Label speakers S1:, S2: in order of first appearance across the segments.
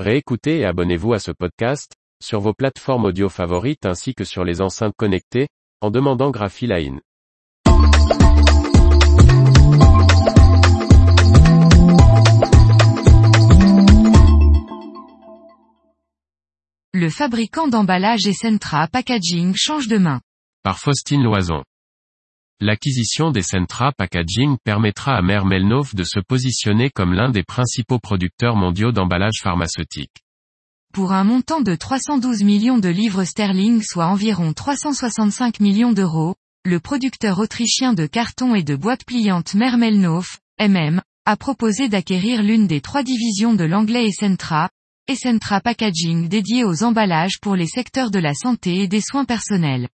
S1: Réécoutez et abonnez-vous à ce podcast, sur vos plateformes audio favorites ainsi que sur les enceintes connectées, en demandant Graphiline.
S2: Le fabricant d'emballage Essentra Packaging change de main.
S1: Par Faustine Loison. L'acquisition d'Essentra Packaging permettra à Mère Melnov de se positionner comme l'un des principaux producteurs mondiaux d'emballage pharmaceutique.
S2: Pour un montant de 312 millions de livres sterling soit environ 365 millions d'euros, le producteur autrichien de carton et de boîtes pliantes Mermelnov, MM, a proposé d'acquérir l'une des trois divisions de l'anglais Essentra, Essentra Packaging dédiée aux emballages pour les secteurs de la santé et des soins personnels.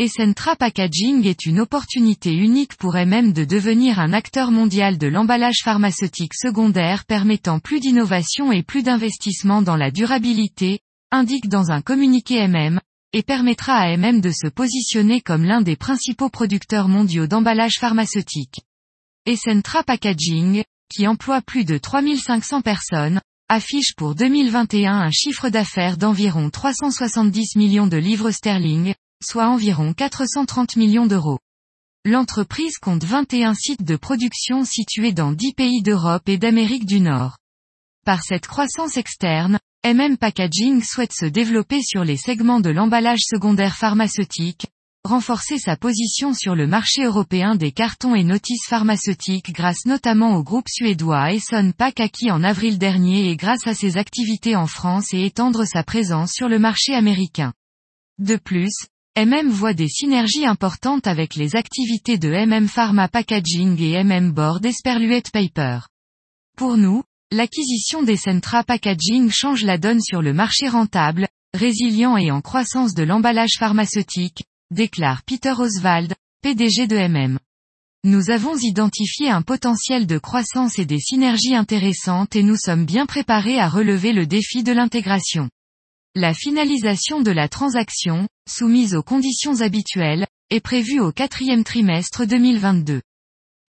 S2: Essentra Packaging est une opportunité unique pour MM de devenir un acteur mondial de l'emballage pharmaceutique secondaire permettant plus d'innovation et plus d'investissement dans la durabilité, indique dans un communiqué MM, et permettra à MM de se positionner comme l'un des principaux producteurs mondiaux d'emballage pharmaceutique. Essentra Packaging, qui emploie plus de 3500 personnes, affiche pour 2021 un chiffre d'affaires d'environ 370 millions de livres sterling, soit environ 430 millions d'euros. L'entreprise compte 21 sites de production situés dans 10 pays d'Europe et d'Amérique du Nord. Par cette croissance externe, MM Packaging souhaite se développer sur les segments de l'emballage secondaire pharmaceutique, renforcer sa position sur le marché européen des cartons et notices pharmaceutiques grâce notamment au groupe suédois Esson Pack acquis en avril dernier et grâce à ses activités en France et étendre sa présence sur le marché américain. De plus, MM voit des synergies importantes avec les activités de MM Pharma Packaging et MM Board Esperluette Paper. Pour nous, l'acquisition des Centra Packaging change la donne sur le marché rentable, résilient et en croissance de l'emballage pharmaceutique, déclare Peter Oswald, PDG de MM. Nous avons identifié un potentiel de croissance et des synergies intéressantes et nous sommes bien préparés à relever le défi de l'intégration. La finalisation de la transaction, soumise aux conditions habituelles, est prévue au quatrième trimestre 2022.